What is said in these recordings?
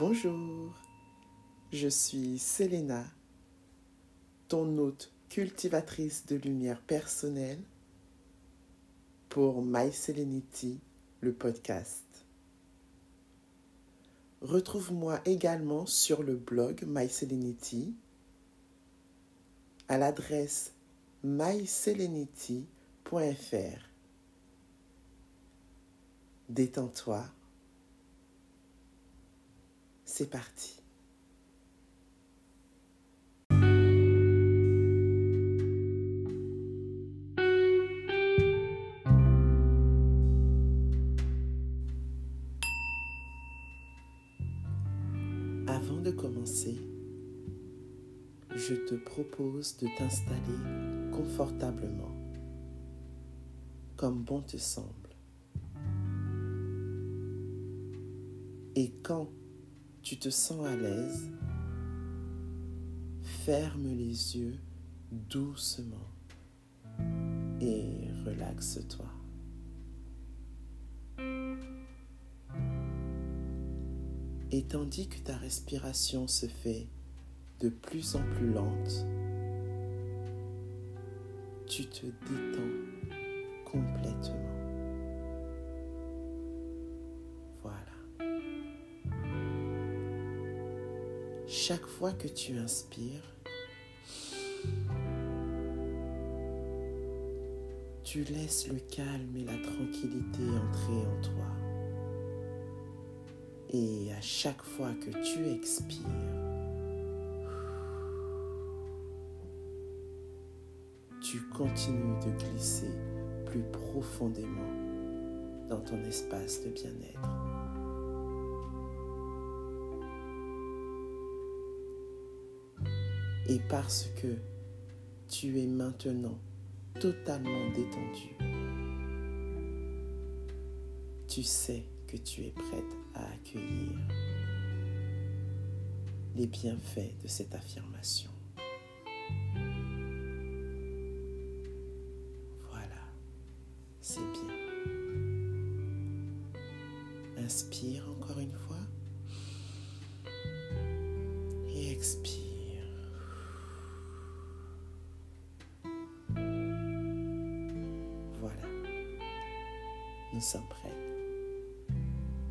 Bonjour, je suis Selena, ton hôte cultivatrice de lumière personnelle pour My Selenity, le podcast. Retrouve-moi également sur le blog My Selenity à l'adresse myselenity.fr. Détends-toi. C'est parti. Avant de commencer, je te propose de t'installer confortablement, comme bon te semble. Et quand tu te sens à l'aise, ferme les yeux doucement et relaxe-toi. Et tandis que ta respiration se fait de plus en plus lente, tu te détends complètement. Chaque fois que tu inspires, tu laisses le calme et la tranquillité entrer en toi. Et à chaque fois que tu expires, tu continues de glisser plus profondément dans ton espace de bien-être. Et parce que tu es maintenant totalement détendu, tu sais que tu es prête à accueillir les bienfaits de cette affirmation. Voilà, c'est bien. Inspire encore une fois et expire. Sommes prêts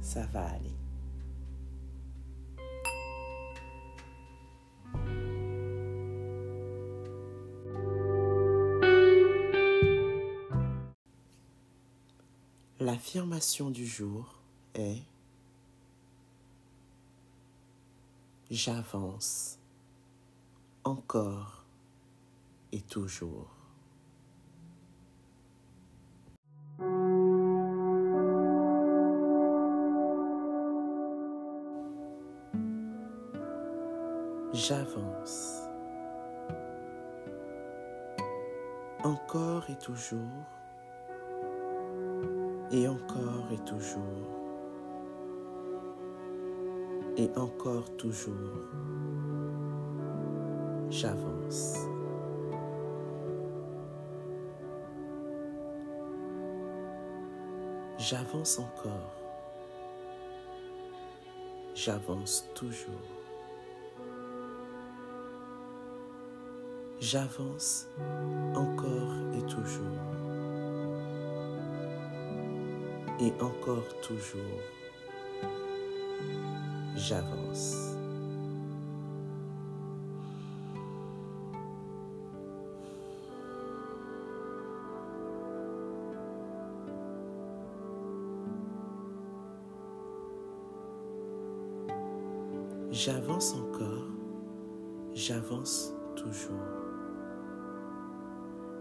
ça va aller. L'affirmation du jour est J'avance encore et toujours. J'avance. Encore et toujours. Et encore et toujours. Et encore toujours. J'avance. J'avance encore. J'avance toujours. J'avance encore et toujours. Et encore toujours. J'avance. J'avance encore. J'avance toujours.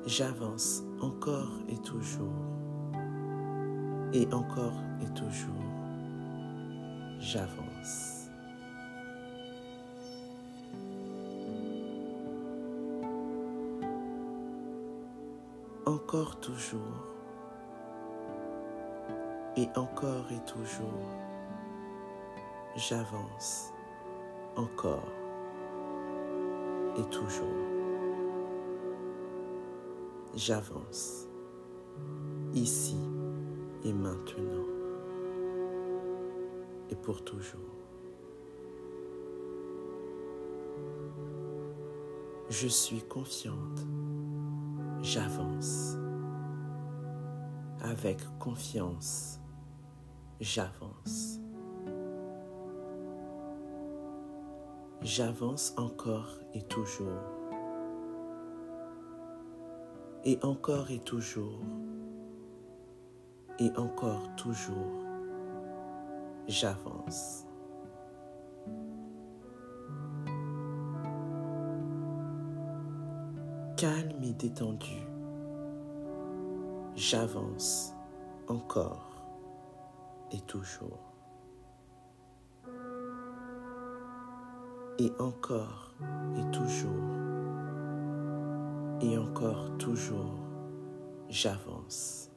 J'avance encore et toujours. Et encore et toujours. J'avance. Encore toujours. Et encore et toujours. J'avance. Encore et toujours j'avance, ici et maintenant, et pour toujours. Je suis confiante, j'avance. Avec confiance, j'avance. J'avance encore et toujours et encore et toujours. Et encore toujours. J'avance. calme et détendu. J'avance encore et toujours. Et encore et toujours. Et encore toujours, j'avance.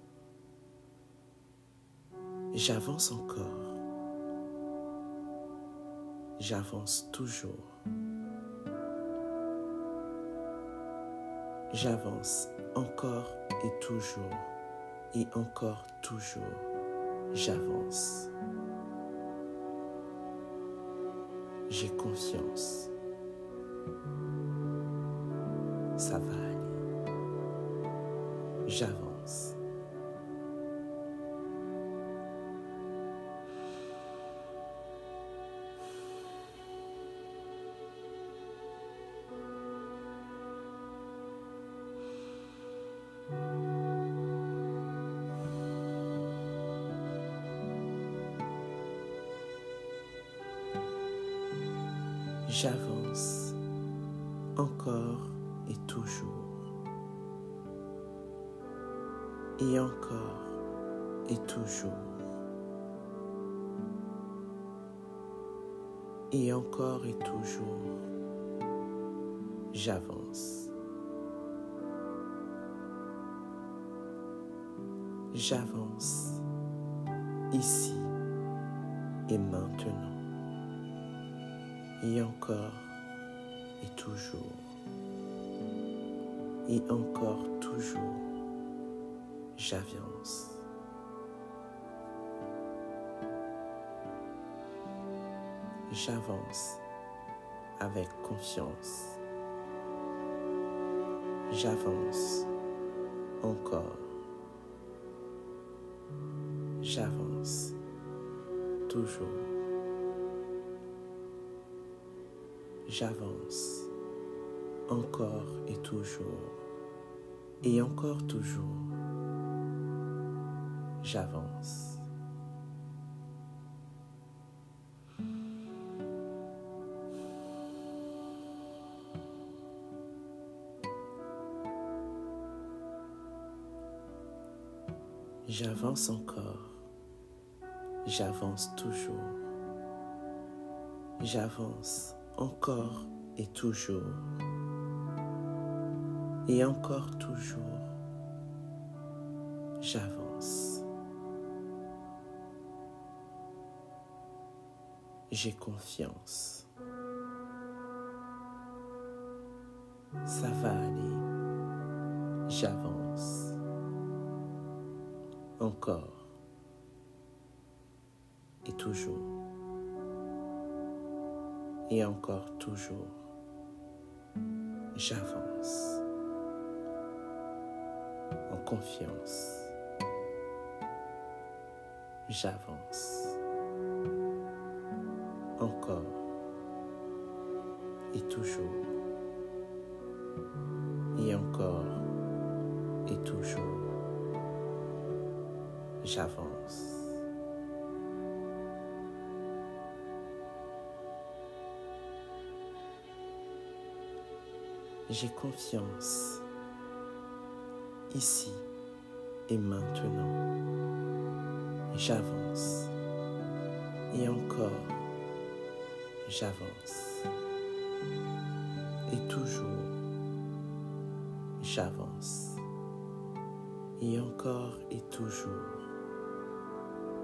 J'avance encore. J'avance toujours. J'avance encore et toujours et encore toujours. J'avance. J'ai confiance. Ça va. J'avance. J'avance encore et toujours. Et encore et toujours. Et encore et toujours. J'avance. J'avance ici et maintenant et encore et toujours et encore toujours j'avance. J'avance avec confiance. J'avance encore. J'avance toujours. j'avance encore et toujours et encore toujours. J'avance. J'avance encore. J'avance toujours. J'avance encore et toujours, et encore toujours, J'ai confiance. Ça va aller. J'avance. Encore. Et toujours et encore toujours, j'avance en confiance. J'avance encore et toujours et encore et toujours. J'avance. J'ai confiance ici et maintenant. J'avance et encore j'avance. Et toujours j'avance. Et encore et toujours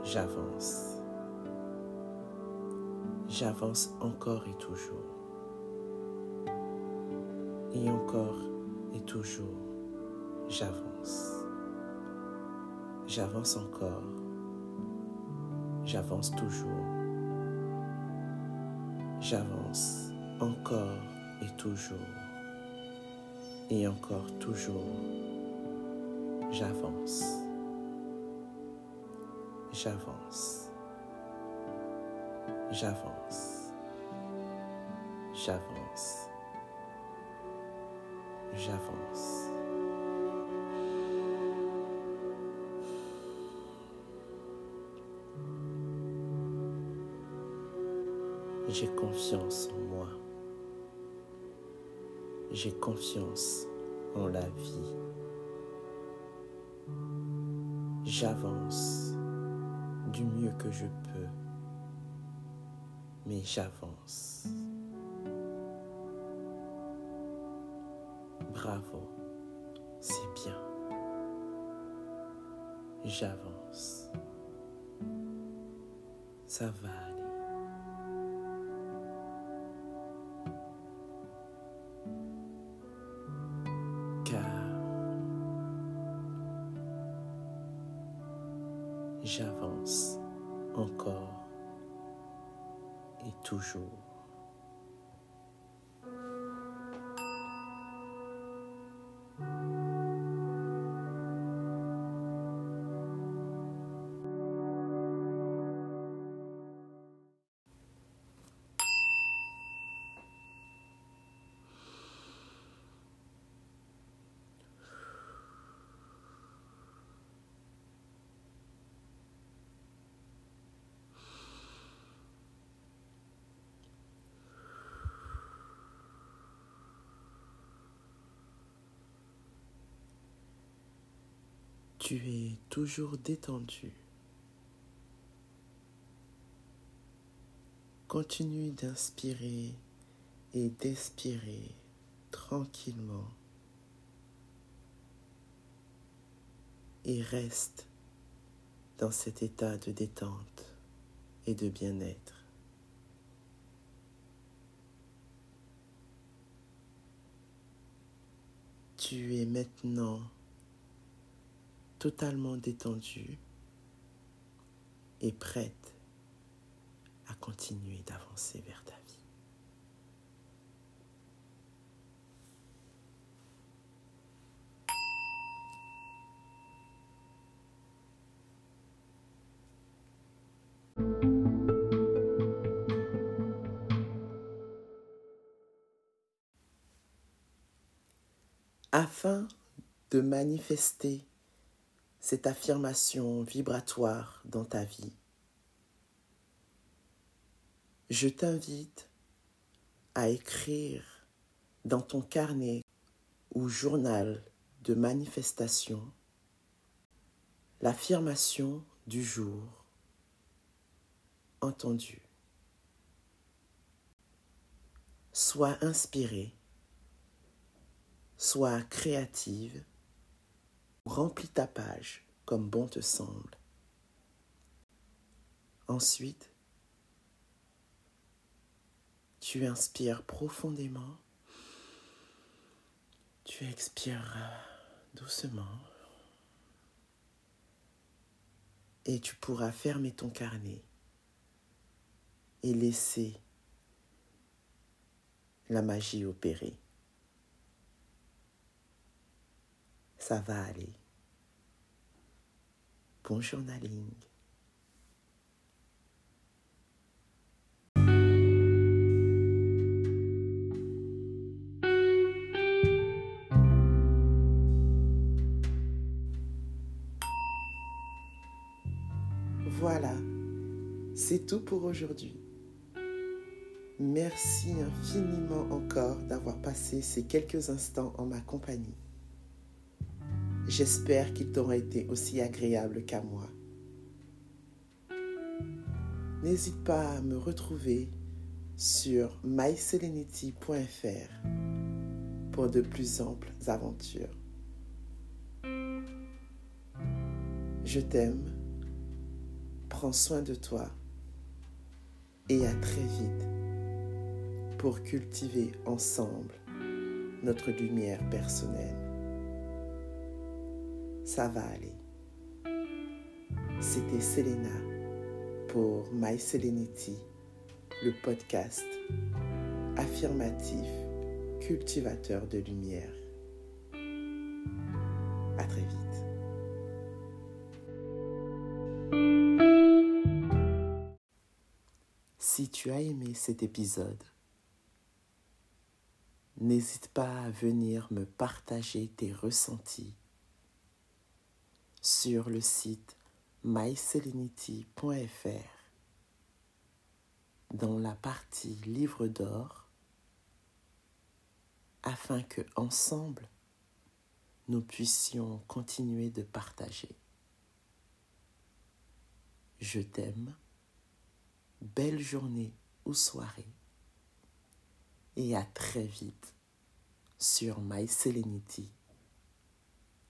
j'avance. J'avance encore et toujours et encore et toujours, j'avance. J'avance encore. J'avance toujours. J'avance encore et toujours. Et encore toujours, j'avance. J'avance. J'avance. J'avance. J'avance. J'ai confiance en moi. J'ai confiance en la vie. J'avance du mieux que je peux, mais j'avance. Bravo, c'est bien. J'avance. Ça va et toujours. Tu es toujours détendu. Continue d'inspirer et d'expirer tranquillement et reste dans cet état de détente et de bien-être. Tu es maintenant totalement détendue et prête à continuer d'avancer vers ta vie. Afin de manifester cette affirmation vibratoire dans ta vie. Je t'invite à écrire dans ton carnet ou journal de manifestation l'affirmation du jour entendue. Sois inspirée, sois créative Remplis ta page comme bon te semble. Ensuite, tu inspires profondément. Tu expires doucement. Et tu pourras fermer ton carnet et laisser la magie opérer. Ça va aller. Bon journaling. Voilà, c'est tout pour aujourd'hui. Merci infiniment encore d'avoir passé ces quelques instants en ma compagnie. J'espère qu'il t'aura été aussi agréable qu'à moi. N'hésite pas à me retrouver sur myselenity.fr pour de plus amples aventures. Je t'aime, prends soin de toi et à très vite pour cultiver ensemble notre lumière personnelle ça va aller. C'était Selena pour My Serenity, le podcast affirmatif cultivateur de lumière. À très vite. Si tu as aimé cet épisode, n'hésite pas à venir me partager tes ressentis sur le site myselenity.fr dans la partie livre d'or afin que ensemble nous puissions continuer de partager. Je t'aime, belle journée ou soirée et à très vite sur My Selenity,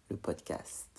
le podcast.